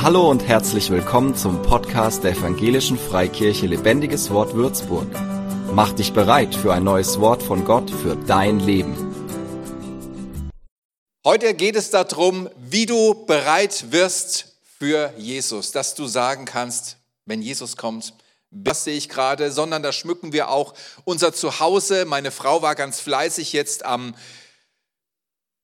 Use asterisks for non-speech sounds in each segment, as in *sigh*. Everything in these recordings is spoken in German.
Hallo und herzlich willkommen zum Podcast der Evangelischen Freikirche Lebendiges Wort Würzburg. Mach dich bereit für ein neues Wort von Gott für dein Leben. Heute geht es darum, wie du bereit wirst für Jesus, dass du sagen kannst, wenn Jesus kommt, das sehe ich gerade, sondern da schmücken wir auch unser Zuhause. Meine Frau war ganz fleißig jetzt am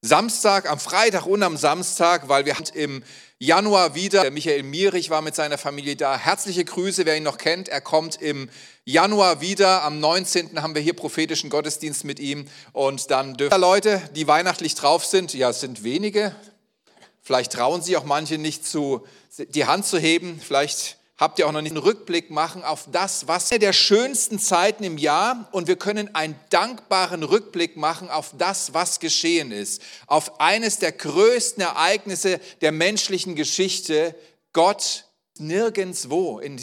Samstag, am Freitag und am Samstag, weil wir im Januar wieder, Michael Mierich war mit seiner Familie da. Herzliche Grüße, wer ihn noch kennt. Er kommt im Januar wieder. Am 19. haben wir hier prophetischen Gottesdienst mit ihm. Und dann dürfen Leute, die weihnachtlich drauf sind, ja, es sind wenige. Vielleicht trauen sie auch manche nicht zu, die Hand zu heben. Vielleicht habt ihr auch noch nicht einen Rückblick machen auf das, was der schönsten Zeiten im Jahr und wir können einen dankbaren Rückblick machen auf das, was geschehen ist, auf eines der größten Ereignisse der menschlichen Geschichte. Gott nirgendswo in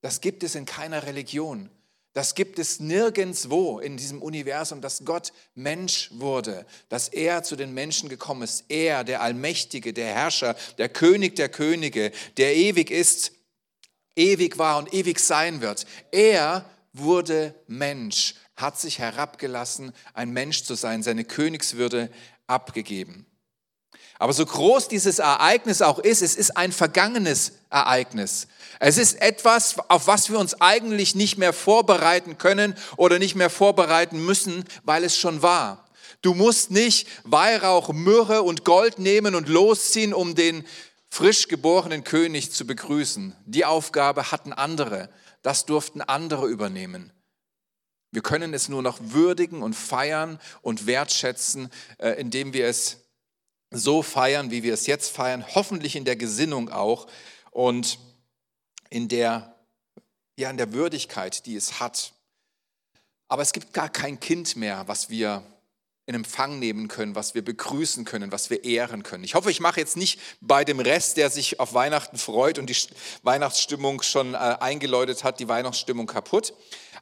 das gibt es in keiner Religion. Das gibt es nirgendwo in diesem Universum, dass Gott Mensch wurde, dass er zu den Menschen gekommen ist. Er, der Allmächtige, der Herrscher, der König der Könige, der ewig ist, ewig war und ewig sein wird. Er wurde Mensch, hat sich herabgelassen, ein Mensch zu sein, seine Königswürde abgegeben. Aber so groß dieses Ereignis auch ist, es ist ein vergangenes Ereignis. Es ist etwas, auf was wir uns eigentlich nicht mehr vorbereiten können oder nicht mehr vorbereiten müssen, weil es schon war. Du musst nicht Weihrauch, Myrrhe und Gold nehmen und losziehen, um den frisch geborenen König zu begrüßen. Die Aufgabe hatten andere. Das durften andere übernehmen. Wir können es nur noch würdigen und feiern und wertschätzen, äh, indem wir es so feiern, wie wir es jetzt feiern, hoffentlich in der Gesinnung auch und in der, ja, in der Würdigkeit, die es hat. Aber es gibt gar kein Kind mehr, was wir in Empfang nehmen können, was wir begrüßen können, was wir ehren können. Ich hoffe, ich mache jetzt nicht bei dem Rest, der sich auf Weihnachten freut und die Weihnachtsstimmung schon äh, eingeläutet hat, die Weihnachtsstimmung kaputt.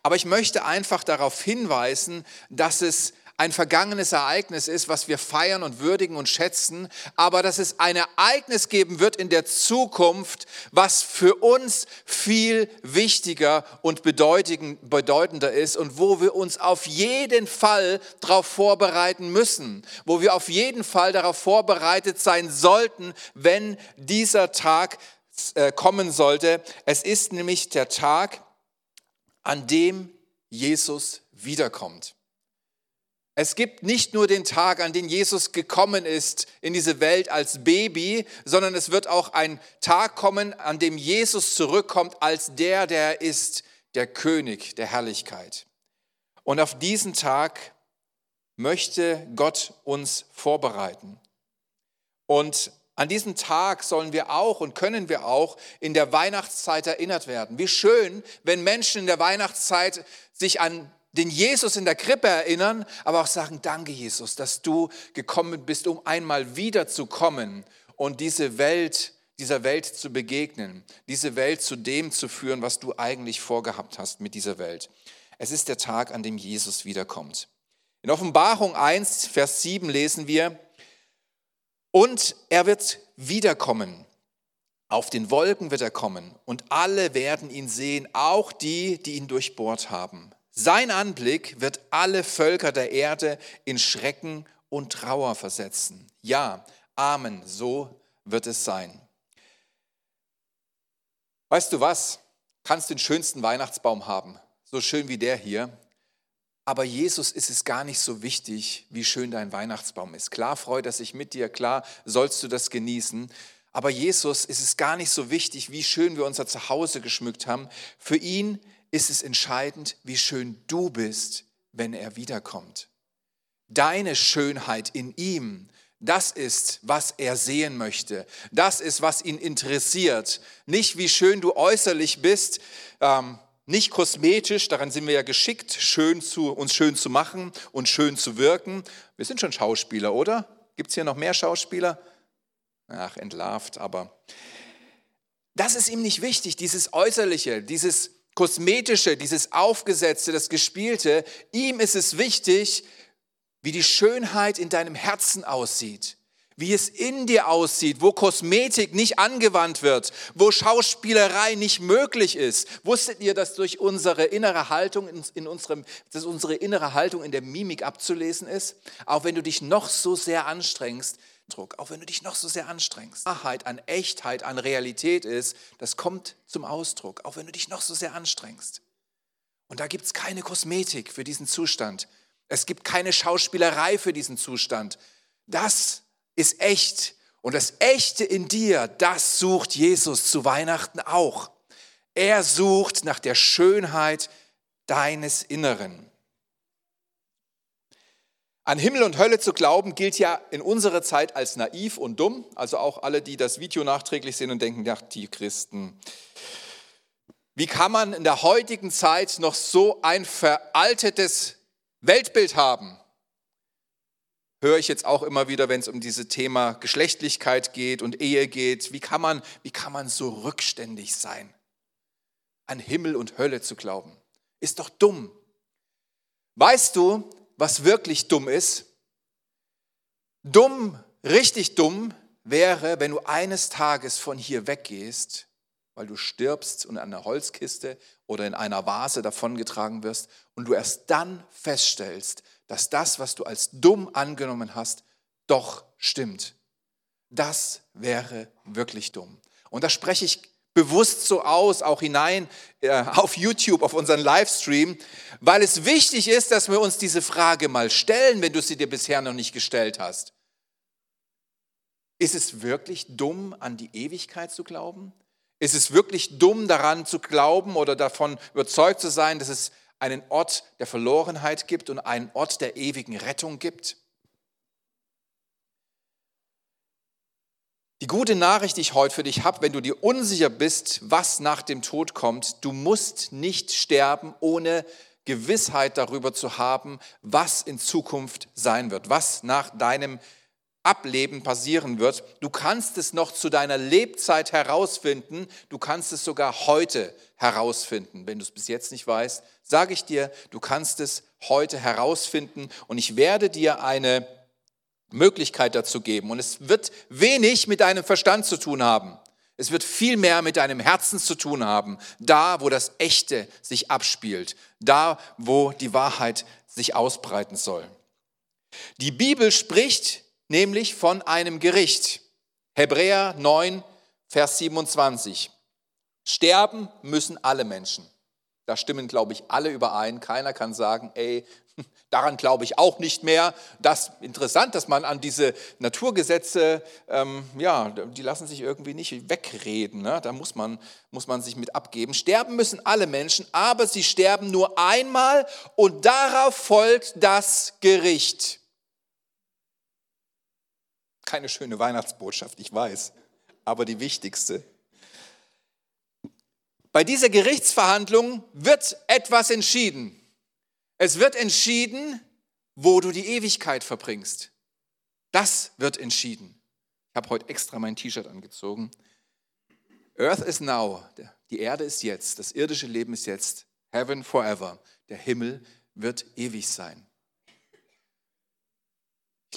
Aber ich möchte einfach darauf hinweisen, dass es ein vergangenes Ereignis ist, was wir feiern und würdigen und schätzen, aber dass es ein Ereignis geben wird in der Zukunft, was für uns viel wichtiger und bedeutender ist und wo wir uns auf jeden Fall darauf vorbereiten müssen, wo wir auf jeden Fall darauf vorbereitet sein sollten, wenn dieser Tag äh, kommen sollte. Es ist nämlich der Tag, an dem Jesus wiederkommt. Es gibt nicht nur den Tag, an den Jesus gekommen ist in diese Welt als Baby, sondern es wird auch ein Tag kommen, an dem Jesus zurückkommt als der, der ist, der König der Herrlichkeit. Und auf diesen Tag möchte Gott uns vorbereiten. Und an diesem Tag sollen wir auch und können wir auch in der Weihnachtszeit erinnert werden. Wie schön, wenn Menschen in der Weihnachtszeit sich an den Jesus in der Krippe erinnern, aber auch sagen, danke Jesus, dass du gekommen bist, um einmal wiederzukommen und diese Welt, dieser Welt zu begegnen, diese Welt zu dem zu führen, was du eigentlich vorgehabt hast mit dieser Welt. Es ist der Tag, an dem Jesus wiederkommt. In Offenbarung 1, Vers 7 lesen wir, und er wird wiederkommen. Auf den Wolken wird er kommen und alle werden ihn sehen, auch die, die ihn durchbohrt haben. Sein Anblick wird alle Völker der Erde in Schrecken und Trauer versetzen. Ja, Amen, so wird es sein. Weißt du was? Kannst den schönsten Weihnachtsbaum haben, so schön wie der hier. Aber Jesus ist es gar nicht so wichtig, wie schön dein Weihnachtsbaum ist. Klar freut er sich mit dir, klar sollst du das genießen. Aber Jesus ist es gar nicht so wichtig, wie schön wir unser Zuhause geschmückt haben. Für ihn ist es entscheidend, wie schön du bist, wenn er wiederkommt. Deine Schönheit in ihm, das ist, was er sehen möchte. Das ist, was ihn interessiert. Nicht, wie schön du äußerlich bist, ähm, nicht kosmetisch, daran sind wir ja geschickt, schön zu, uns schön zu machen und schön zu wirken. Wir sind schon Schauspieler, oder? Gibt es hier noch mehr Schauspieler? Ach, entlarvt, aber das ist ihm nicht wichtig, dieses Äußerliche, dieses Kosmetische, dieses Aufgesetzte, das Gespielte. Ihm ist es wichtig, wie die Schönheit in deinem Herzen aussieht, wie es in dir aussieht, wo Kosmetik nicht angewandt wird, wo Schauspielerei nicht möglich ist. Wusstet ihr, dass durch unsere innere Haltung in, unserem, dass unsere innere Haltung in der Mimik abzulesen ist? Auch wenn du dich noch so sehr anstrengst, Druck, auch wenn du dich noch so sehr anstrengst. Wahrheit an Echtheit, an Realität ist, das kommt zum Ausdruck, auch wenn du dich noch so sehr anstrengst. Und da gibt es keine Kosmetik für diesen Zustand. Es gibt keine Schauspielerei für diesen Zustand. Das ist echt. Und das Echte in dir, das sucht Jesus zu Weihnachten auch. Er sucht nach der Schönheit deines Inneren. An Himmel und Hölle zu glauben, gilt ja in unserer Zeit als naiv und dumm. Also auch alle, die das Video nachträglich sehen und denken, ja, die Christen. Wie kann man in der heutigen Zeit noch so ein veraltetes Weltbild haben? höre ich jetzt auch immer wieder, wenn es um dieses Thema Geschlechtlichkeit geht und Ehe geht. Wie kann man, wie kann man so rückständig sein? An Himmel und Hölle zu glauben. Ist doch dumm. Weißt du, was wirklich dumm ist? Dumm, richtig dumm wäre, wenn du eines Tages von hier weggehst, weil du stirbst und an einer Holzkiste oder in einer Vase davongetragen wirst und du erst dann feststellst, dass das, was du als dumm angenommen hast, doch stimmt. Das wäre wirklich dumm. Und da spreche ich bewusst so aus, auch hinein äh, auf YouTube, auf unseren Livestream, weil es wichtig ist, dass wir uns diese Frage mal stellen, wenn du sie dir bisher noch nicht gestellt hast. Ist es wirklich dumm, an die Ewigkeit zu glauben? Ist es wirklich dumm, daran zu glauben oder davon überzeugt zu sein, dass es einen Ort der Verlorenheit gibt und einen Ort der ewigen Rettung gibt? Die gute Nachricht, die ich heute für dich habe, wenn du dir unsicher bist, was nach dem Tod kommt, du musst nicht sterben, ohne Gewissheit darüber zu haben, was in Zukunft sein wird, was nach deinem Ableben passieren wird. Du kannst es noch zu deiner Lebzeit herausfinden. Du kannst es sogar heute herausfinden. Wenn du es bis jetzt nicht weißt, sage ich dir, du kannst es heute herausfinden und ich werde dir eine Möglichkeit dazu geben. Und es wird wenig mit deinem Verstand zu tun haben. Es wird viel mehr mit deinem Herzen zu tun haben, da wo das Echte sich abspielt, da wo die Wahrheit sich ausbreiten soll. Die Bibel spricht nämlich von einem Gericht. Hebräer 9, Vers 27. Sterben müssen alle Menschen. Da stimmen, glaube ich, alle überein. Keiner kann sagen, ey, daran glaube ich auch nicht mehr. Das interessant, dass man an diese Naturgesetze, ähm, ja, die lassen sich irgendwie nicht wegreden. Ne? Da muss man, muss man sich mit abgeben. Sterben müssen alle Menschen, aber sie sterben nur einmal und darauf folgt das Gericht. Keine schöne Weihnachtsbotschaft, ich weiß, aber die wichtigste. Bei dieser Gerichtsverhandlung wird etwas entschieden. Es wird entschieden, wo du die Ewigkeit verbringst. Das wird entschieden. Ich habe heute extra mein T-Shirt angezogen. Earth is now. Die Erde ist jetzt. Das irdische Leben ist jetzt. Heaven forever. Der Himmel wird ewig sein.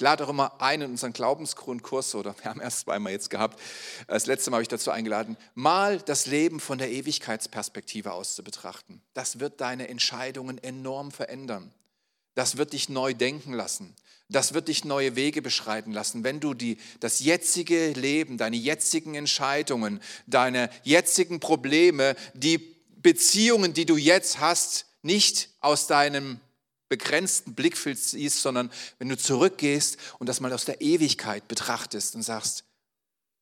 Ich lade auch immer ein in unseren Glaubensgrundkurs, oder wir haben erst zweimal jetzt gehabt, das letzte Mal habe ich dazu eingeladen, mal das Leben von der Ewigkeitsperspektive aus zu betrachten. Das wird deine Entscheidungen enorm verändern. Das wird dich neu denken lassen. Das wird dich neue Wege beschreiten lassen, wenn du die, das jetzige Leben, deine jetzigen Entscheidungen, deine jetzigen Probleme, die Beziehungen, die du jetzt hast, nicht aus deinem begrenzten Blickfeld siehst, sondern wenn du zurückgehst und das mal aus der Ewigkeit betrachtest und sagst,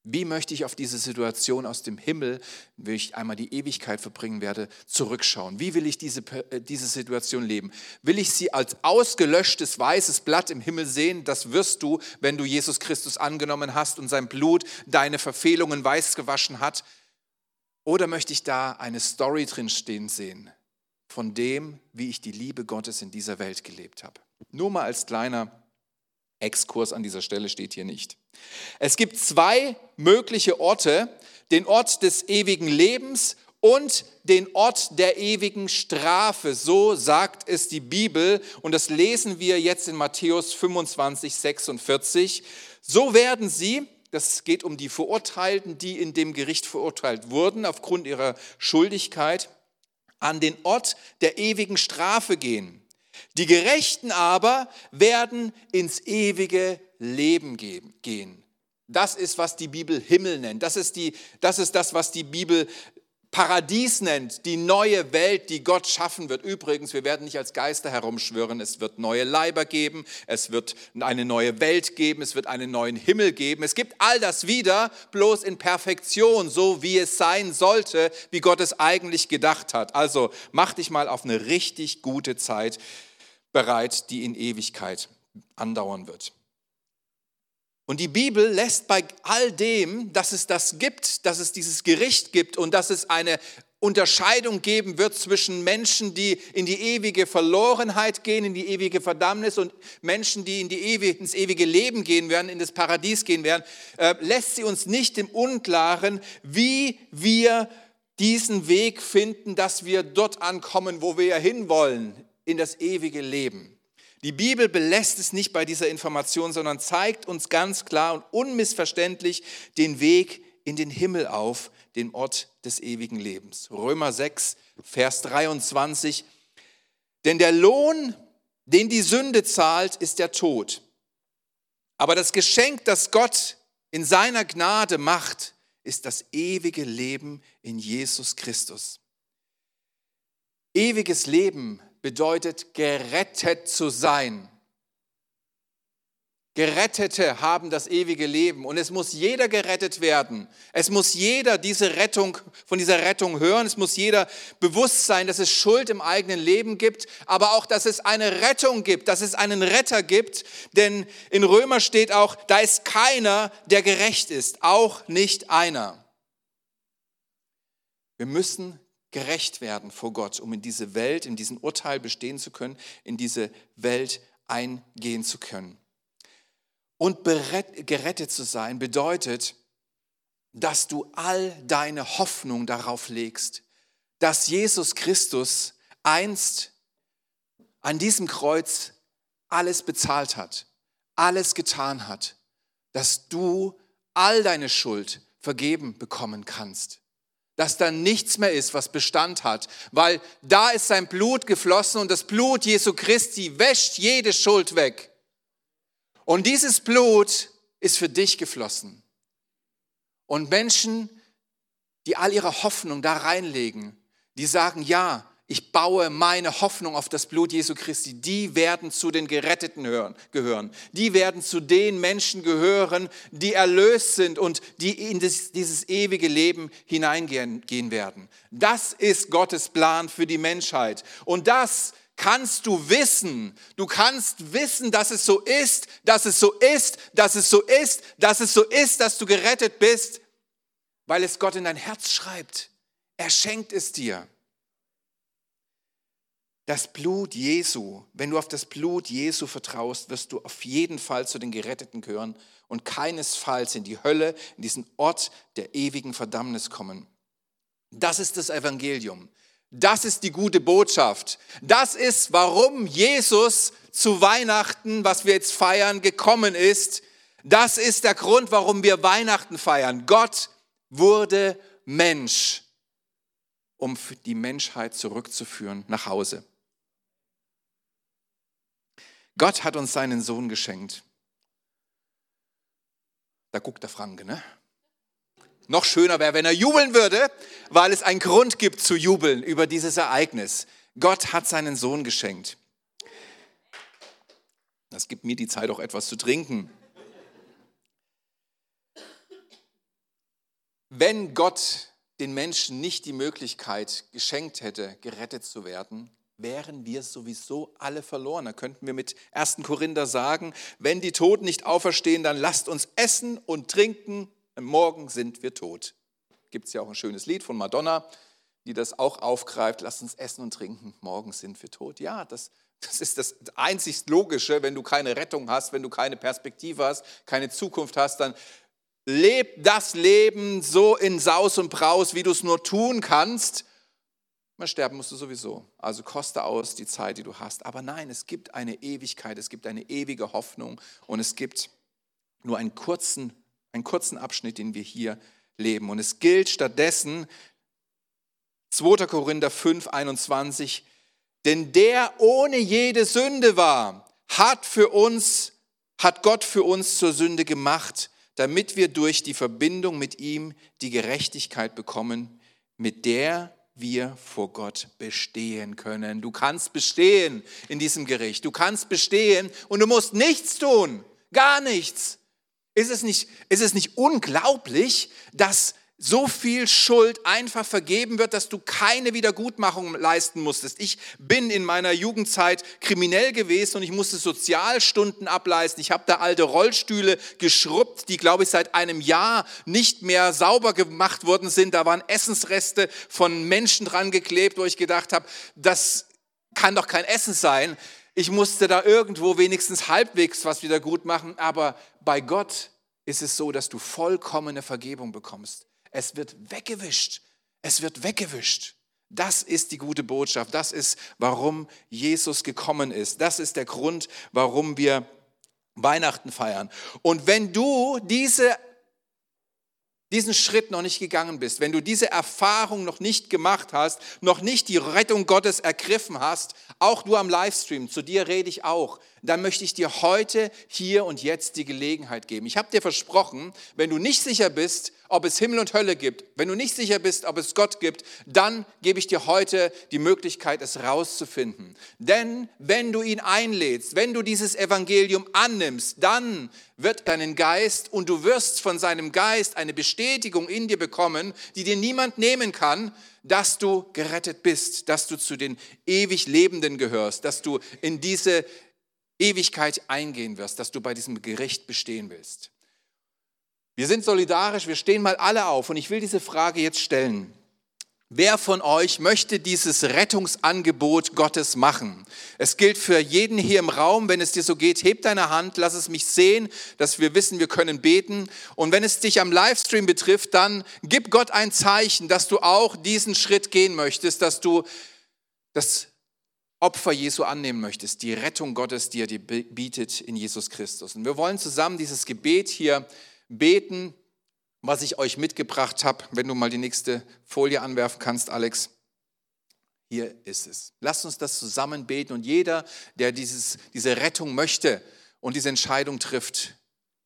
wie möchte ich auf diese Situation aus dem Himmel, wenn ich einmal die Ewigkeit verbringen werde, zurückschauen? Wie will ich diese, äh, diese Situation leben? Will ich sie als ausgelöschtes weißes Blatt im Himmel sehen? Das wirst du, wenn du Jesus Christus angenommen hast und sein Blut deine Verfehlungen weiß gewaschen hat. Oder möchte ich da eine Story drin stehen sehen? Von dem, wie ich die Liebe Gottes in dieser Welt gelebt habe. Nur mal als kleiner Exkurs an dieser Stelle steht hier nicht. Es gibt zwei mögliche Orte, den Ort des ewigen Lebens und den Ort der ewigen Strafe. So sagt es die Bibel und das lesen wir jetzt in Matthäus 25, 46. So werden sie, das geht um die Verurteilten, die in dem Gericht verurteilt wurden aufgrund ihrer Schuldigkeit, an den Ort der ewigen Strafe gehen. Die Gerechten aber werden ins ewige Leben gehen. Das ist, was die Bibel Himmel nennt. Das ist, die, das ist das, was die Bibel Paradies nennt, die neue Welt, die Gott schaffen wird. Übrigens, wir werden nicht als Geister herumschwirren. Es wird neue Leiber geben, es wird eine neue Welt geben, es wird einen neuen Himmel geben. Es gibt all das wieder, bloß in Perfektion, so wie es sein sollte, wie Gott es eigentlich gedacht hat. Also mach dich mal auf eine richtig gute Zeit bereit, die in Ewigkeit andauern wird. Und die Bibel lässt bei all dem, dass es das gibt, dass es dieses Gericht gibt und dass es eine Unterscheidung geben wird zwischen Menschen, die in die ewige Verlorenheit gehen, in die ewige Verdammnis und Menschen, die in die ewige, ins ewige Leben gehen werden, in das Paradies gehen werden, äh, lässt sie uns nicht im Unklaren, wie wir diesen Weg finden, dass wir dort ankommen, wo wir ja hinwollen, in das ewige Leben. Die Bibel belässt es nicht bei dieser Information, sondern zeigt uns ganz klar und unmissverständlich den Weg in den Himmel auf, den Ort des ewigen Lebens. Römer 6, Vers 23. Denn der Lohn, den die Sünde zahlt, ist der Tod. Aber das Geschenk, das Gott in seiner Gnade macht, ist das ewige Leben in Jesus Christus. Ewiges Leben bedeutet gerettet zu sein. Gerettete haben das ewige Leben und es muss jeder gerettet werden. Es muss jeder diese Rettung, von dieser Rettung hören. Es muss jeder bewusst sein, dass es Schuld im eigenen Leben gibt, aber auch, dass es eine Rettung gibt, dass es einen Retter gibt. Denn in Römer steht auch, da ist keiner, der gerecht ist, auch nicht einer. Wir müssen gerecht werden vor Gott, um in diese Welt, in diesen Urteil bestehen zu können, in diese Welt eingehen zu können. Und gerettet zu sein bedeutet, dass du all deine Hoffnung darauf legst, dass Jesus Christus einst an diesem Kreuz alles bezahlt hat, alles getan hat, dass du all deine Schuld vergeben bekommen kannst dass da nichts mehr ist, was Bestand hat, weil da ist sein Blut geflossen und das Blut Jesu Christi wäscht jede Schuld weg. Und dieses Blut ist für dich geflossen. Und Menschen, die all ihre Hoffnung da reinlegen, die sagen, ja, ich baue meine Hoffnung auf das Blut Jesu Christi, die werden zu den Geretteten gehören. Die werden zu den Menschen gehören, die erlöst sind und die in dieses ewige Leben hineingehen werden. Das ist Gottes Plan für die Menschheit. Und das kannst du wissen. Du kannst wissen, dass es so ist, dass es so ist, dass es so ist, dass es so ist, dass du gerettet bist, weil es Gott in dein Herz schreibt. Er schenkt es dir. Das Blut Jesu, wenn du auf das Blut Jesu vertraust, wirst du auf jeden Fall zu den Geretteten gehören und keinesfalls in die Hölle, in diesen Ort der ewigen Verdammnis kommen. Das ist das Evangelium. Das ist die gute Botschaft. Das ist, warum Jesus zu Weihnachten, was wir jetzt feiern, gekommen ist. Das ist der Grund, warum wir Weihnachten feiern. Gott wurde Mensch, um die Menschheit zurückzuführen nach Hause. Gott hat uns seinen Sohn geschenkt. Da guckt der Franke, ne? Noch schöner wäre, wenn er jubeln würde, weil es einen Grund gibt zu jubeln über dieses Ereignis. Gott hat seinen Sohn geschenkt. Das gibt mir die Zeit, auch etwas zu trinken. Wenn Gott den Menschen nicht die Möglichkeit geschenkt hätte, gerettet zu werden, wären wir sowieso alle verloren. Da könnten wir mit 1. Korinther sagen, wenn die Toten nicht auferstehen, dann lasst uns essen und trinken, morgen sind wir tot. Gibt es ja auch ein schönes Lied von Madonna, die das auch aufgreift, lasst uns essen und trinken, morgen sind wir tot. Ja, das, das ist das einzig Logische, wenn du keine Rettung hast, wenn du keine Perspektive hast, keine Zukunft hast, dann leb das Leben so in Saus und Braus, wie du es nur tun kannst Mal sterben musst du sowieso. Also koste aus die Zeit, die du hast. Aber nein, es gibt eine Ewigkeit, es gibt eine ewige Hoffnung und es gibt nur einen kurzen, einen kurzen Abschnitt, den wir hier leben. Und es gilt stattdessen 2. Korinther 5, 21, denn der ohne jede Sünde war, hat für uns, hat Gott für uns zur Sünde gemacht, damit wir durch die Verbindung mit ihm die Gerechtigkeit bekommen, mit der wir vor Gott bestehen können. Du kannst bestehen in diesem Gericht. Du kannst bestehen und du musst nichts tun. Gar nichts. Ist es nicht, ist es nicht unglaublich, dass so viel Schuld einfach vergeben wird, dass du keine Wiedergutmachung leisten musstest. Ich bin in meiner Jugendzeit kriminell gewesen und ich musste Sozialstunden ableisten. Ich habe da alte Rollstühle geschrubbt, die, glaube ich, seit einem Jahr nicht mehr sauber gemacht worden sind. Da waren Essensreste von Menschen dran geklebt, wo ich gedacht habe, das kann doch kein Essen sein. Ich musste da irgendwo wenigstens halbwegs was wieder gut machen, aber bei Gott ist es so, dass du vollkommene Vergebung bekommst. Es wird weggewischt. Es wird weggewischt. Das ist die gute Botschaft. Das ist, warum Jesus gekommen ist. Das ist der Grund, warum wir Weihnachten feiern. Und wenn du diese diesen Schritt noch nicht gegangen bist, wenn du diese Erfahrung noch nicht gemacht hast, noch nicht die Rettung Gottes ergriffen hast, auch du am Livestream, zu dir rede ich auch, dann möchte ich dir heute, hier und jetzt die Gelegenheit geben. Ich habe dir versprochen, wenn du nicht sicher bist, ob es Himmel und Hölle gibt, wenn du nicht sicher bist, ob es Gott gibt, dann gebe ich dir heute die Möglichkeit, es rauszufinden. Denn wenn du ihn einlädst, wenn du dieses Evangelium annimmst, dann wird deinen Geist und du wirst von seinem Geist eine Bestätigung in dir bekommen, die dir niemand nehmen kann, dass du gerettet bist, dass du zu den ewig Lebenden gehörst, dass du in diese Ewigkeit eingehen wirst, dass du bei diesem Gericht bestehen willst. Wir sind solidarisch, wir stehen mal alle auf und ich will diese Frage jetzt stellen. Wer von euch möchte dieses Rettungsangebot Gottes machen? Es gilt für jeden hier im Raum, wenn es dir so geht, heb deine Hand, lass es mich sehen, dass wir wissen, wir können beten. Und wenn es dich am Livestream betrifft, dann gib Gott ein Zeichen, dass du auch diesen Schritt gehen möchtest, dass du das Opfer Jesu annehmen möchtest, die Rettung Gottes, die er dir bietet in Jesus Christus. Und wir wollen zusammen dieses Gebet hier beten, was ich euch mitgebracht habe. Wenn du mal die nächste Folie anwerfen kannst, Alex. Hier ist es. Lasst uns das zusammen beten und jeder, der dieses, diese Rettung möchte und diese Entscheidung trifft,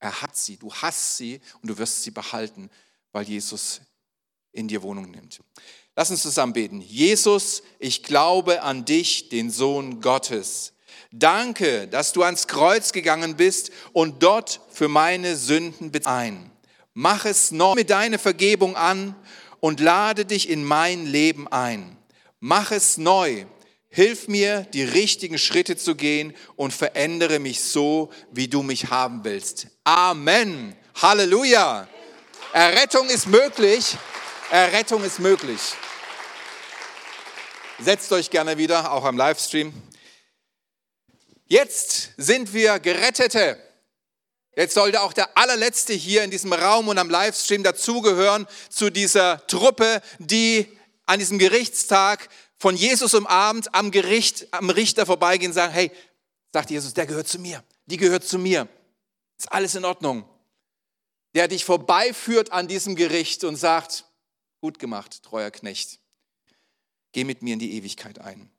er hat sie, du hast sie und du wirst sie behalten, weil Jesus in dir Wohnung nimmt. Lass uns zusammen beten. Jesus, ich glaube an dich, den Sohn Gottes. Danke, dass du ans Kreuz gegangen bist und dort für meine Sünden ein. Mach es neu mit deiner Vergebung an und lade dich in mein Leben ein. Mach es neu. Hilf mir, die richtigen Schritte zu gehen und verändere mich so, wie du mich haben willst. Amen. Halleluja. Errettung ist möglich. Errettung ist möglich. Setzt euch gerne wieder, auch am Livestream. Jetzt sind wir Gerettete. Jetzt sollte auch der allerletzte hier in diesem Raum und am Livestream dazugehören zu dieser Truppe, die an diesem Gerichtstag von Jesus umarmt am Gericht, am Richter vorbeigehen und sagen, hey, sagt Jesus, der gehört zu mir, die gehört zu mir. Ist alles in Ordnung. Der dich vorbeiführt an diesem Gericht und sagt, gut gemacht, treuer Knecht. Geh mit mir in die Ewigkeit ein.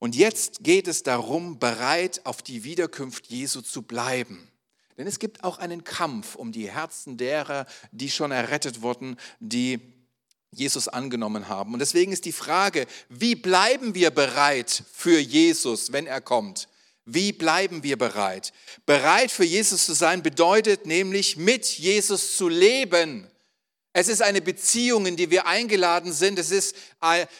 Und jetzt geht es darum, bereit auf die Wiederkunft Jesu zu bleiben. Denn es gibt auch einen Kampf um die Herzen derer, die schon errettet wurden, die Jesus angenommen haben. Und deswegen ist die Frage, wie bleiben wir bereit für Jesus, wenn er kommt? Wie bleiben wir bereit? Bereit für Jesus zu sein bedeutet nämlich mit Jesus zu leben. Es ist eine Beziehung, in die wir eingeladen sind. Es ist,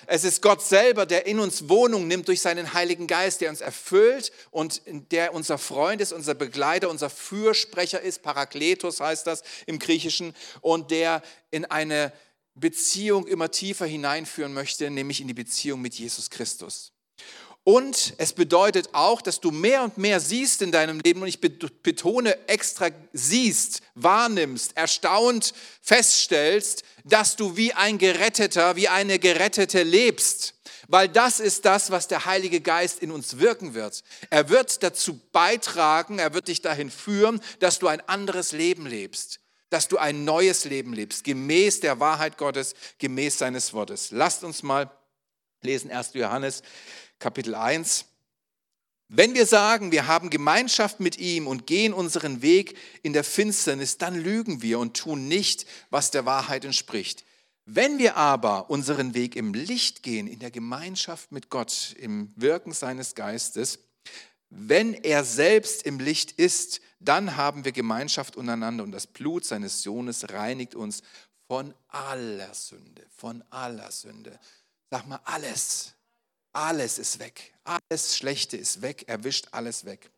es ist Gott selber, der in uns Wohnung nimmt durch seinen Heiligen Geist, der uns erfüllt und der unser Freund ist, unser Begleiter, unser Fürsprecher ist. Parakletos heißt das im Griechischen. Und der in eine Beziehung immer tiefer hineinführen möchte, nämlich in die Beziehung mit Jesus Christus. Und es bedeutet auch, dass du mehr und mehr siehst in deinem Leben, und ich betone extra siehst, wahrnimmst, erstaunt feststellst, dass du wie ein Geretteter, wie eine Gerettete lebst. weil das ist das, was der Heilige Geist in uns wirken wird. Er wird dazu beitragen, er wird dich dahin führen, dass du ein anderes Leben lebst, dass du ein neues Leben lebst, gemäß der Wahrheit Gottes, gemäß seines Wortes. Lasst uns mal lesen 1. Johannes Kapitel 1. Wenn wir sagen, wir haben Gemeinschaft mit ihm und gehen unseren Weg in der Finsternis, dann lügen wir und tun nicht, was der Wahrheit entspricht. Wenn wir aber unseren Weg im Licht gehen, in der Gemeinschaft mit Gott, im Wirken seines Geistes, wenn er selbst im Licht ist, dann haben wir Gemeinschaft untereinander und das Blut seines Sohnes reinigt uns von aller Sünde, von aller Sünde. Sag mal, alles, alles ist weg. Alles Schlechte ist weg. Er wischt alles weg.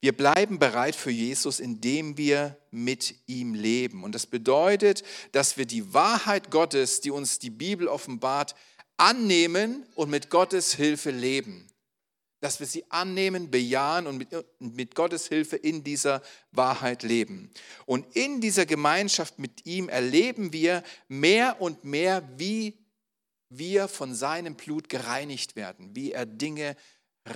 Wir bleiben bereit für Jesus, indem wir mit ihm leben. Und das bedeutet, dass wir die Wahrheit Gottes, die uns die Bibel offenbart, annehmen und mit Gottes Hilfe leben. Dass wir sie annehmen, bejahen und mit, mit Gottes Hilfe in dieser Wahrheit leben. Und in dieser Gemeinschaft mit ihm erleben wir mehr und mehr, wie wir von seinem Blut gereinigt werden, wie er Dinge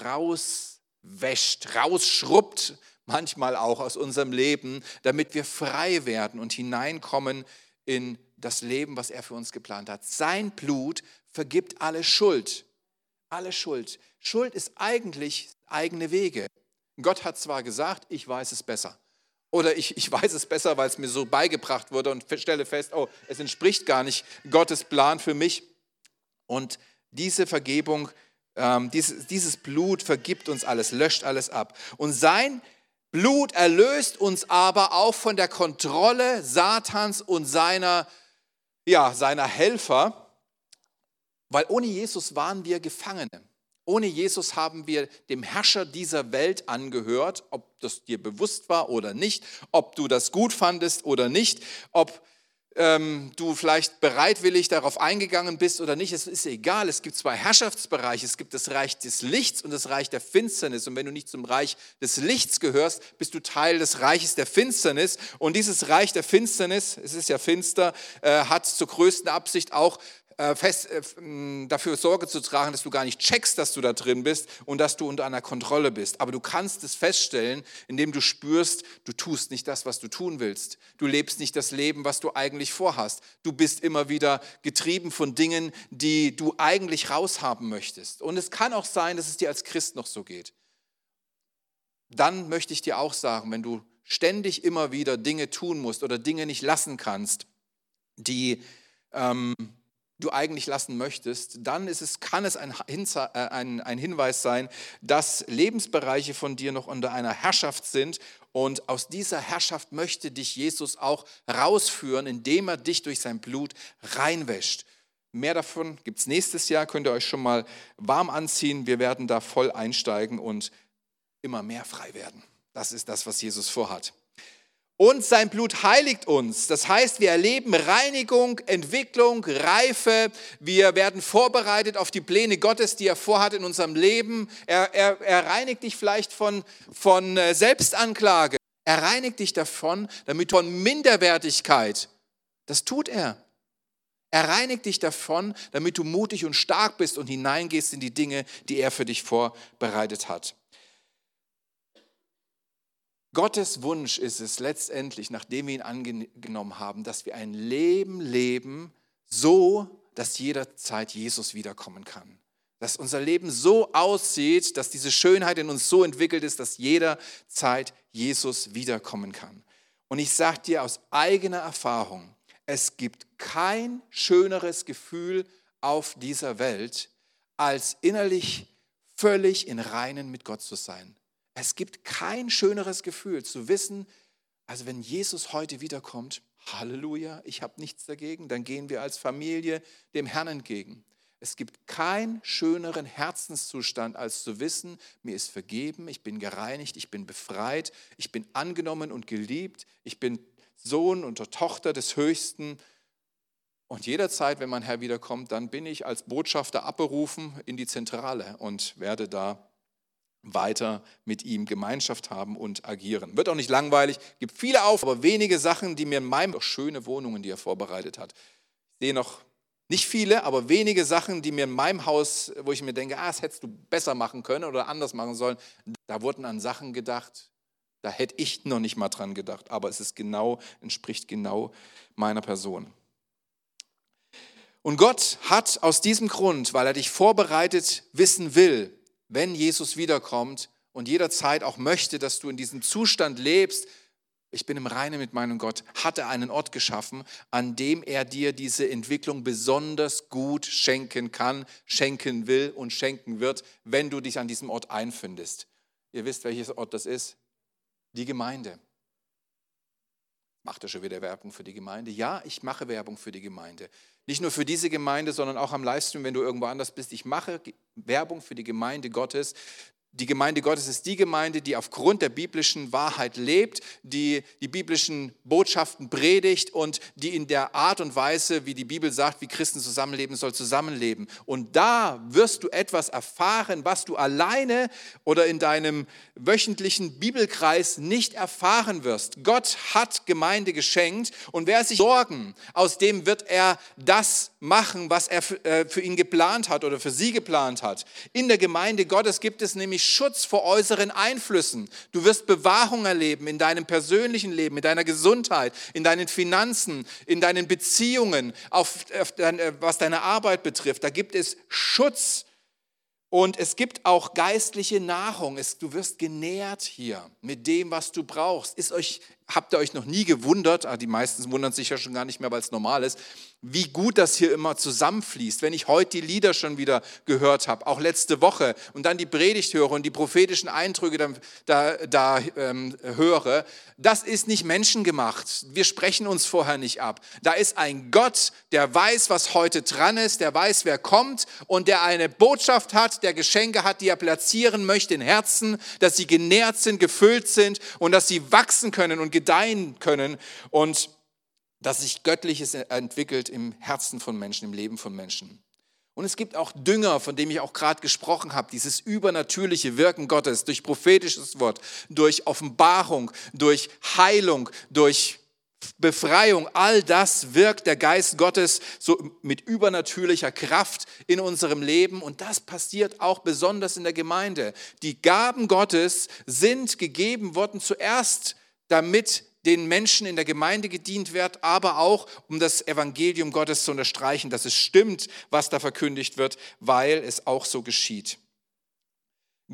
rauswäscht, rausschrubbt, manchmal auch aus unserem Leben, damit wir frei werden und hineinkommen in das Leben, was er für uns geplant hat. Sein Blut vergibt alle Schuld. Alle Schuld. Schuld ist eigentlich eigene Wege. Gott hat zwar gesagt, ich weiß es besser. Oder ich, ich weiß es besser, weil es mir so beigebracht wurde und stelle fest, oh, es entspricht gar nicht Gottes Plan für mich. Und diese Vergebung, ähm, dieses, dieses Blut vergibt uns alles, löscht alles ab. Und sein Blut erlöst uns aber auch von der Kontrolle Satans und seiner, ja, seiner Helfer, weil ohne Jesus waren wir Gefangene. Ohne Jesus haben wir dem Herrscher dieser Welt angehört, ob das dir bewusst war oder nicht, ob du das gut fandest oder nicht, ob ähm, du vielleicht bereitwillig darauf eingegangen bist oder nicht, es ist egal. Es gibt zwei Herrschaftsbereiche. Es gibt das Reich des Lichts und das Reich der Finsternis. Und wenn du nicht zum Reich des Lichts gehörst, bist du Teil des Reiches der Finsternis. Und dieses Reich der Finsternis, es ist ja finster, äh, hat zur größten Absicht auch fest, äh, dafür Sorge zu tragen, dass du gar nicht checkst, dass du da drin bist und dass du unter einer Kontrolle bist. Aber du kannst es feststellen, indem du spürst, du tust nicht das, was du tun willst. Du lebst nicht das Leben, was du eigentlich vorhast. Du bist immer wieder getrieben von Dingen, die du eigentlich raushaben möchtest. Und es kann auch sein, dass es dir als Christ noch so geht. Dann möchte ich dir auch sagen, wenn du ständig immer wieder Dinge tun musst oder Dinge nicht lassen kannst, die ähm, du eigentlich lassen möchtest, dann ist es, kann es ein, äh, ein, ein Hinweis sein, dass Lebensbereiche von dir noch unter einer Herrschaft sind und aus dieser Herrschaft möchte dich Jesus auch rausführen, indem er dich durch sein Blut reinwäscht. Mehr davon gibt es nächstes Jahr, könnt ihr euch schon mal warm anziehen. Wir werden da voll einsteigen und immer mehr frei werden. Das ist das, was Jesus vorhat. Und sein Blut heiligt uns. Das heißt, wir erleben Reinigung, Entwicklung, Reife. Wir werden vorbereitet auf die Pläne Gottes, die er vorhat in unserem Leben. Er, er, er reinigt dich vielleicht von, von äh, Selbstanklage. Er reinigt dich davon, damit von Minderwertigkeit. Das tut er. Er reinigt dich davon, damit du mutig und stark bist und hineingehst in die Dinge, die er für dich vorbereitet hat. Gottes Wunsch ist es letztendlich, nachdem wir ihn angenommen haben, dass wir ein Leben leben, so, dass jederzeit Jesus wiederkommen kann. Dass unser Leben so aussieht, dass diese Schönheit in uns so entwickelt ist, dass jederzeit Jesus wiederkommen kann. Und ich sage dir aus eigener Erfahrung, es gibt kein schöneres Gefühl auf dieser Welt, als innerlich völlig in Reinen mit Gott zu sein. Es gibt kein schöneres Gefühl zu wissen, also wenn Jesus heute wiederkommt, Halleluja, ich habe nichts dagegen, dann gehen wir als Familie dem Herrn entgegen. Es gibt keinen schöneren Herzenszustand, als zu wissen, mir ist vergeben, ich bin gereinigt, ich bin befreit, ich bin angenommen und geliebt, ich bin Sohn und Tochter des Höchsten. Und jederzeit, wenn mein Herr wiederkommt, dann bin ich als Botschafter abberufen in die Zentrale und werde da weiter mit ihm Gemeinschaft haben und agieren. Wird auch nicht langweilig, gibt viele auf, aber wenige Sachen, die mir in meinem, auch schöne Wohnungen, die er vorbereitet hat. Ich sehe noch Nicht viele, aber wenige Sachen, die mir in meinem Haus, wo ich mir denke, ah, das hättest du besser machen können oder anders machen sollen, da wurden an Sachen gedacht, da hätte ich noch nicht mal dran gedacht, aber es ist genau, entspricht genau meiner Person. Und Gott hat aus diesem Grund, weil er dich vorbereitet wissen will, wenn Jesus wiederkommt und jederzeit auch möchte, dass du in diesem Zustand lebst, ich bin im Reinen mit meinem Gott, hat er einen Ort geschaffen, an dem er dir diese Entwicklung besonders gut schenken kann, schenken will und schenken wird, wenn du dich an diesem Ort einfindest. Ihr wisst, welches Ort das ist? Die Gemeinde. Macht er schon wieder Werbung für die Gemeinde? Ja, ich mache Werbung für die Gemeinde. Nicht nur für diese Gemeinde, sondern auch am Livestream, wenn du irgendwo anders bist. Ich mache Werbung für die Gemeinde Gottes, die Gemeinde Gottes ist die Gemeinde, die aufgrund der biblischen Wahrheit lebt, die die biblischen Botschaften predigt und die in der Art und Weise, wie die Bibel sagt, wie Christen zusammenleben soll, zusammenleben. Und da wirst du etwas erfahren, was du alleine oder in deinem wöchentlichen Bibelkreis nicht erfahren wirst. Gott hat Gemeinde geschenkt und wer sich sorgen, aus dem wird er das machen, was er äh, für ihn geplant hat oder für sie geplant hat. In der Gemeinde Gottes gibt es nämlich Schutz vor äußeren Einflüssen. Du wirst Bewahrung erleben in deinem persönlichen Leben, in deiner Gesundheit, in deinen Finanzen, in deinen Beziehungen, auf, auf dein, äh, was deine Arbeit betrifft. Da gibt es Schutz. Und es gibt auch geistliche Nahrung. Du wirst genährt hier mit dem, was du brauchst. Ist euch, habt ihr euch noch nie gewundert? Ah, die meisten wundern sich ja schon gar nicht mehr, weil es normal ist wie gut das hier immer zusammenfließt. Wenn ich heute die Lieder schon wieder gehört habe, auch letzte Woche, und dann die Predigt höre und die prophetischen Eindrücke da, da, da ähm, höre, das ist nicht menschengemacht. Wir sprechen uns vorher nicht ab. Da ist ein Gott, der weiß, was heute dran ist, der weiß, wer kommt und der eine Botschaft hat, der Geschenke hat, die er platzieren möchte in Herzen, dass sie genährt sind, gefüllt sind und dass sie wachsen können und gedeihen können. Und dass sich Göttliches entwickelt im Herzen von Menschen, im Leben von Menschen. Und es gibt auch Dünger, von dem ich auch gerade gesprochen habe, dieses übernatürliche Wirken Gottes durch prophetisches Wort, durch Offenbarung, durch Heilung, durch Befreiung, all das wirkt der Geist Gottes so mit übernatürlicher Kraft in unserem Leben und das passiert auch besonders in der Gemeinde. Die Gaben Gottes sind gegeben worden zuerst, damit den Menschen in der Gemeinde gedient wird, aber auch um das Evangelium Gottes zu unterstreichen, dass es stimmt, was da verkündigt wird, weil es auch so geschieht.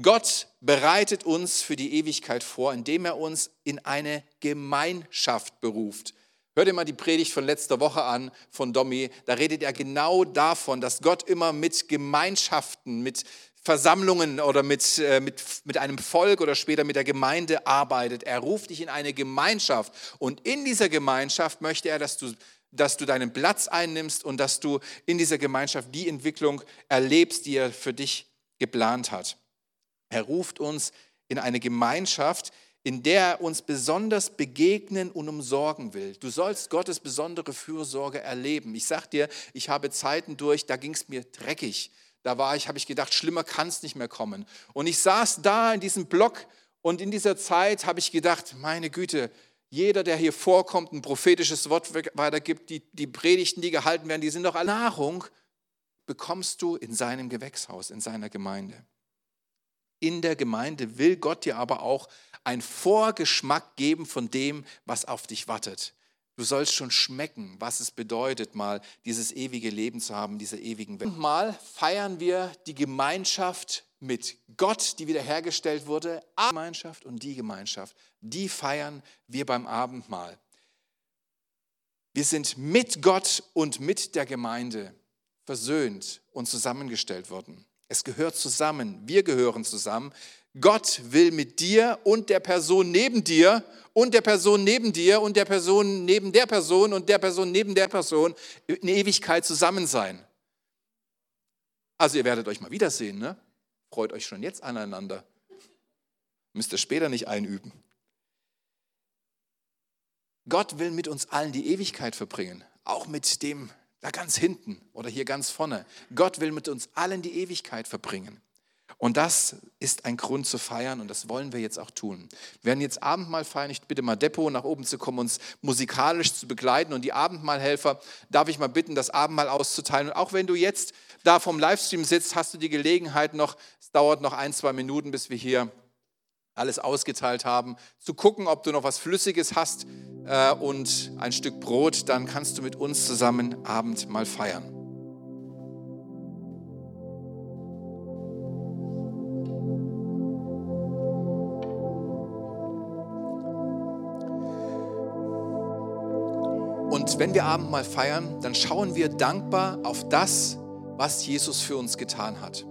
Gott bereitet uns für die Ewigkeit vor, indem er uns in eine Gemeinschaft beruft. Hör dir mal die Predigt von letzter Woche an von Domi. Da redet er genau davon, dass Gott immer mit Gemeinschaften, mit Versammlungen oder mit, äh, mit, mit einem Volk oder später mit der Gemeinde arbeitet. Er ruft dich in eine Gemeinschaft und in dieser Gemeinschaft möchte er, dass du, dass du deinen Platz einnimmst und dass du in dieser Gemeinschaft die Entwicklung erlebst, die er für dich geplant hat. Er ruft uns in eine Gemeinschaft, in der er uns besonders begegnen und umsorgen will. Du sollst Gottes besondere Fürsorge erleben. Ich sag dir, ich habe Zeiten durch, da ging es mir dreckig. Da war ich, habe ich gedacht, schlimmer kann es nicht mehr kommen. Und ich saß da in diesem Block und in dieser Zeit habe ich gedacht, meine Güte, jeder, der hier vorkommt, ein prophetisches Wort weitergibt, die, die Predigten, die gehalten werden, die sind doch alle Nahrung, bekommst du in seinem Gewächshaus, in seiner Gemeinde. In der Gemeinde will Gott dir aber auch einen Vorgeschmack geben von dem, was auf dich wartet. Du sollst schon schmecken, was es bedeutet, mal dieses ewige Leben zu haben, diese ewigen Welt. Mal feiern wir die Gemeinschaft mit Gott, die wiederhergestellt wurde. Die Gemeinschaft und die Gemeinschaft, die feiern wir beim Abendmahl. Wir sind mit Gott und mit der Gemeinde versöhnt und zusammengestellt worden. Es gehört zusammen. Wir gehören zusammen. Gott will mit dir und der Person neben dir und der Person neben dir und der Person neben der Person und der Person neben der Person in Ewigkeit zusammen sein. Also ihr werdet euch mal wiedersehen, ne? Freut euch schon jetzt aneinander. Müsst ihr später nicht einüben. Gott will mit uns allen die Ewigkeit verbringen, auch mit dem da ganz hinten oder hier ganz vorne. Gott will mit uns allen die Ewigkeit verbringen. Und das ist ein Grund zu feiern und das wollen wir jetzt auch tun. Wir werden jetzt Abendmahl feiern. Ich bitte mal Depot nach oben zu kommen, uns musikalisch zu begleiten. Und die Abendmahlhelfer darf ich mal bitten, das Abendmahl auszuteilen. Und auch wenn du jetzt da vom Livestream sitzt, hast du die Gelegenheit noch, es dauert noch ein, zwei Minuten, bis wir hier alles ausgeteilt haben, zu gucken, ob du noch was Flüssiges hast äh, und ein Stück Brot, dann kannst du mit uns zusammen Abendmahl feiern. Und wenn wir Abendmahl feiern, dann schauen wir dankbar auf das, was Jesus für uns getan hat.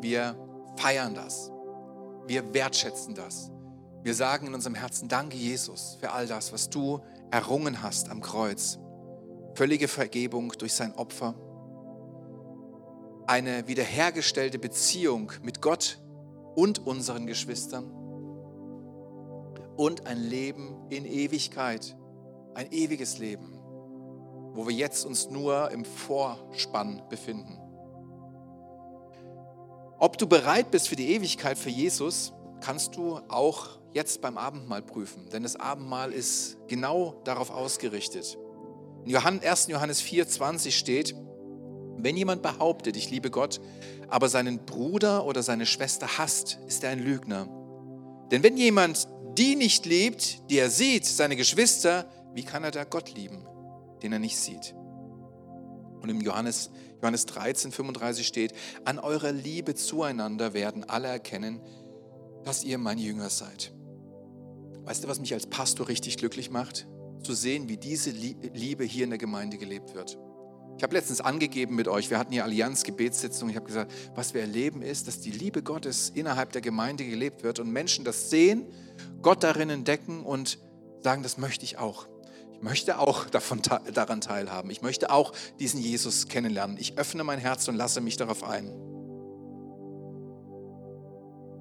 Wir feiern das. Wir wertschätzen das. Wir sagen in unserem Herzen, danke Jesus für all das, was du errungen hast am Kreuz. Völlige Vergebung durch sein Opfer. Eine wiederhergestellte Beziehung mit Gott und unseren Geschwistern und ein Leben in Ewigkeit, ein ewiges Leben, wo wir jetzt uns nur im Vorspann befinden. Ob du bereit bist für die Ewigkeit für Jesus, kannst du auch jetzt beim Abendmahl prüfen, denn das Abendmahl ist genau darauf ausgerichtet. In 1. Johannes 4,20 steht, wenn jemand behauptet, ich liebe Gott, aber seinen Bruder oder seine Schwester hasst, ist er ein Lügner. Denn wenn jemand die nicht liebt, die er sieht, seine Geschwister, wie kann er da Gott lieben, den er nicht sieht? Und im Johannes, Johannes 13, 35 steht, an eurer Liebe zueinander werden alle erkennen, dass ihr mein Jünger seid. Weißt du, was mich als Pastor richtig glücklich macht? Zu sehen, wie diese Liebe hier in der Gemeinde gelebt wird. Ich habe letztens angegeben mit euch, wir hatten hier Allianz-Gebetssitzung, ich habe gesagt, was wir erleben ist, dass die Liebe Gottes innerhalb der Gemeinde gelebt wird und Menschen das sehen, Gott darin entdecken und sagen, das möchte ich auch. Ich möchte auch *laughs* davon, daran teilhaben. Ich möchte auch diesen Jesus kennenlernen. Ich öffne mein Herz und lasse mich darauf ein.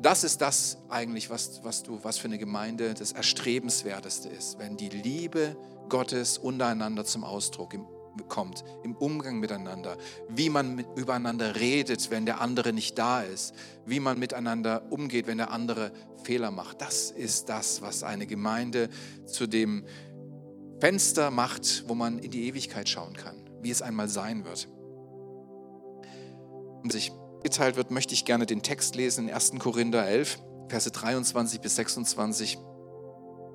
Das ist das eigentlich, was, was, du, was für eine Gemeinde das Erstrebenswerteste ist, wenn die Liebe Gottes untereinander zum Ausdruck im kommt, im Umgang miteinander, wie man mit, übereinander redet, wenn der andere nicht da ist, wie man miteinander umgeht, wenn der andere Fehler macht. Das ist das, was eine Gemeinde zu dem Fenster macht, wo man in die Ewigkeit schauen kann, wie es einmal sein wird. Und sich geteilt wird, möchte ich gerne den Text lesen in 1. Korinther 11, Verse 23 bis 26.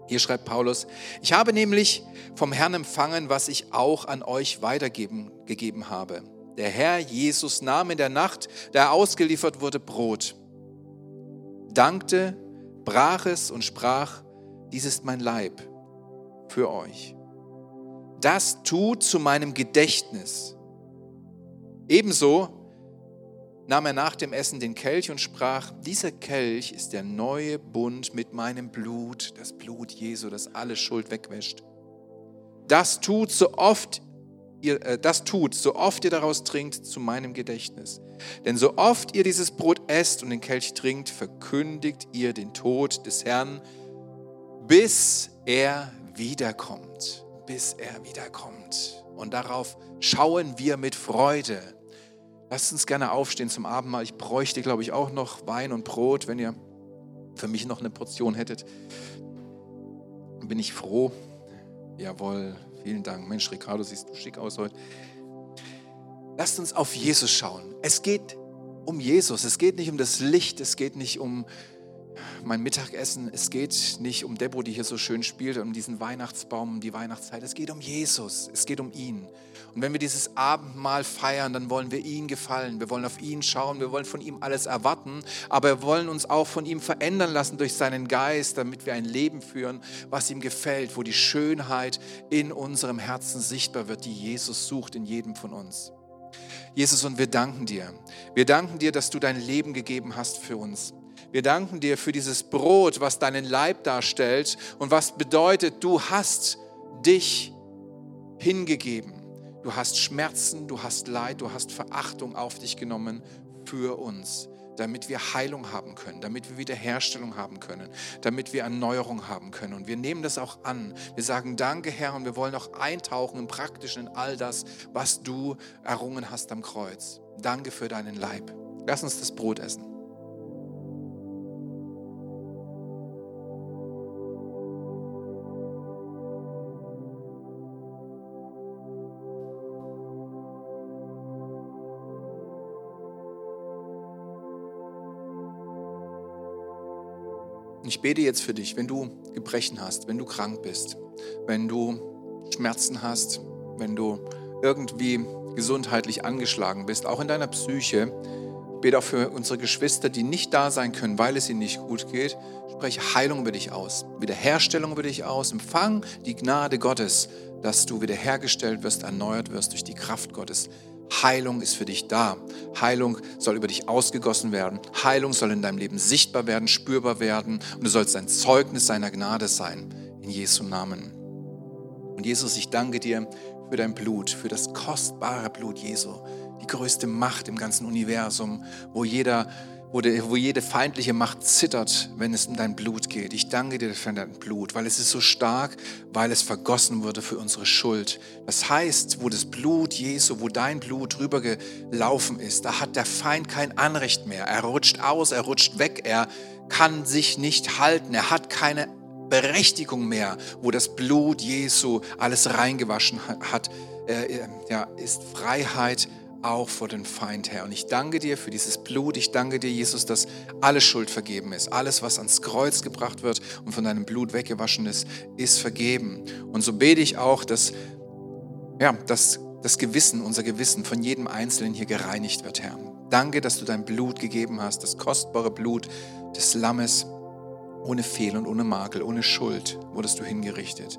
Hier schreibt Paulus, ich habe nämlich vom Herrn empfangen, was ich auch an euch weitergeben gegeben habe. Der Herr Jesus nahm in der Nacht, da er ausgeliefert wurde, Brot, dankte, brach es und sprach, dies ist mein Leib für euch. Das tut zu meinem Gedächtnis. Ebenso nahm er nach dem Essen den Kelch und sprach, dieser Kelch ist der neue Bund mit meinem Blut, das Blut Jesu, das alle Schuld wegwäscht. Das tut so oft ihr, äh, das tut, so oft ihr daraus trinkt, zu meinem Gedächtnis. Denn so oft ihr dieses Brot esst und den Kelch trinkt, verkündigt ihr den Tod des Herrn, bis er wiederkommt. Bis er wiederkommt. Und darauf schauen wir mit Freude. Lasst uns gerne aufstehen zum Abendmahl. Ich bräuchte, glaube ich, auch noch Wein und Brot, wenn ihr für mich noch eine Portion hättet. Bin ich froh. Jawohl, vielen Dank. Mensch, Ricardo, siehst du schick aus heute. Lasst uns auf Jesus schauen. Es geht um Jesus. Es geht nicht um das Licht. Es geht nicht um mein Mittagessen. Es geht nicht um Debo, die hier so schön spielt, um diesen Weihnachtsbaum, um die Weihnachtszeit. Es geht um Jesus. Es geht um ihn. Und wenn wir dieses Abendmahl feiern, dann wollen wir ihn gefallen. Wir wollen auf ihn schauen. Wir wollen von ihm alles erwarten. Aber wir wollen uns auch von ihm verändern lassen durch seinen Geist, damit wir ein Leben führen, was ihm gefällt, wo die Schönheit in unserem Herzen sichtbar wird, die Jesus sucht in jedem von uns. Jesus, und wir danken dir. Wir danken dir, dass du dein Leben gegeben hast für uns. Wir danken dir für dieses Brot, was deinen Leib darstellt und was bedeutet, du hast dich hingegeben. Du hast Schmerzen, du hast Leid, du hast Verachtung auf dich genommen für uns. damit wir Heilung haben können, damit wir Wiederherstellung haben können, damit wir Erneuerung haben können. Und wir nehmen das auch an. Wir sagen Danke, Herr, und wir wollen auch eintauchen im Praktischen in all das, was du errungen hast am Kreuz. Danke für deinen Leib. Lass uns das Brot essen. Und ich bete jetzt für dich, wenn du Gebrechen hast, wenn du krank bist, wenn du Schmerzen hast, wenn du irgendwie gesundheitlich angeschlagen bist, auch in deiner Psyche. Ich bete auch für unsere Geschwister, die nicht da sein können, weil es ihnen nicht gut geht. Spreche Heilung über dich aus, Wiederherstellung über dich aus. Empfang die Gnade Gottes, dass du wiederhergestellt wirst, erneuert wirst durch die Kraft Gottes. Heilung ist für dich da. Heilung soll über dich ausgegossen werden. Heilung soll in deinem Leben sichtbar werden, spürbar werden. Und du sollst ein Zeugnis seiner Gnade sein. In Jesu Namen. Und Jesus, ich danke dir für dein Blut, für das kostbare Blut Jesu. Die größte Macht im ganzen Universum, wo jeder wo, de, wo jede feindliche Macht zittert, wenn es um dein Blut geht. Ich danke dir für dein Blut, weil es ist so stark, weil es vergossen wurde für unsere Schuld. Das heißt, wo das Blut Jesu, wo dein Blut drüber gelaufen ist, da hat der Feind kein Anrecht mehr. Er rutscht aus, er rutscht weg, er kann sich nicht halten, er hat keine Berechtigung mehr, wo das Blut Jesu alles reingewaschen hat, äh, ja, ist Freiheit auch vor den Feind, Herr. Und ich danke dir für dieses Blut. Ich danke dir, Jesus, dass alle Schuld vergeben ist. Alles, was ans Kreuz gebracht wird und von deinem Blut weggewaschen ist, ist vergeben. Und so bete ich auch, dass, ja, dass das Gewissen, unser Gewissen von jedem Einzelnen hier gereinigt wird, Herr. Danke, dass du dein Blut gegeben hast, das kostbare Blut des Lammes, ohne Fehl und ohne Makel, ohne Schuld wurdest du hingerichtet.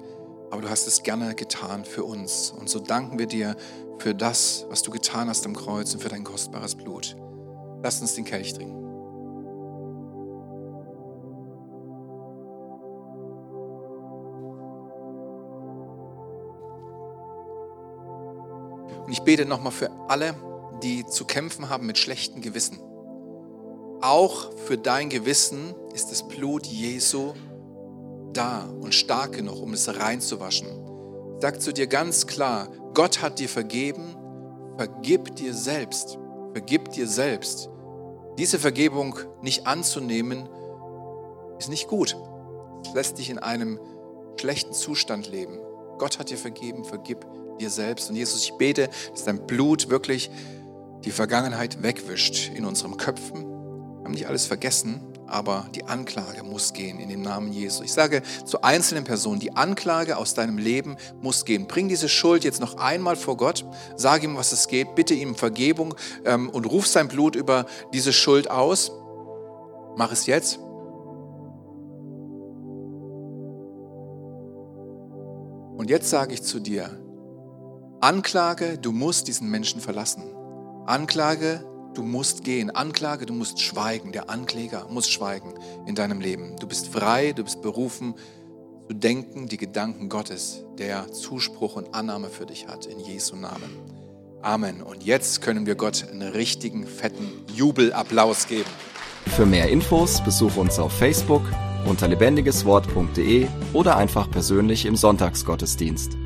Aber du hast es gerne getan für uns. Und so danken wir dir für das, was du getan hast am Kreuz und für dein kostbares Blut. Lass uns den Kelch trinken. Und ich bete nochmal für alle, die zu kämpfen haben mit schlechten Gewissen. Auch für dein Gewissen ist das Blut Jesu da und stark genug, um es reinzuwaschen. Sag zu dir ganz klar, Gott hat dir vergeben, vergib dir selbst, vergib dir selbst. Diese Vergebung nicht anzunehmen, ist nicht gut. Es lässt dich in einem schlechten Zustand leben. Gott hat dir vergeben, vergib dir selbst. Und Jesus, ich bete, dass dein Blut wirklich die Vergangenheit wegwischt in unseren Köpfen. Wir haben nicht alles vergessen, aber die Anklage muss gehen in dem Namen Jesu. Ich sage zu einzelnen Personen, die Anklage aus deinem Leben muss gehen. Bring diese Schuld jetzt noch einmal vor Gott, sag ihm, was es geht, bitte ihm Vergebung ähm, und ruf sein Blut über diese Schuld aus. Mach es jetzt. Und jetzt sage ich zu dir, Anklage, du musst diesen Menschen verlassen. Anklage, Du musst gehen. Anklage, du musst schweigen. Der Ankläger muss schweigen in deinem Leben. Du bist frei, du bist berufen zu denken, die Gedanken Gottes, der Zuspruch und Annahme für dich hat. In Jesu Namen. Amen. Und jetzt können wir Gott einen richtigen, fetten Jubelapplaus geben. Für mehr Infos besuche uns auf Facebook unter lebendigeswort.de oder einfach persönlich im Sonntagsgottesdienst.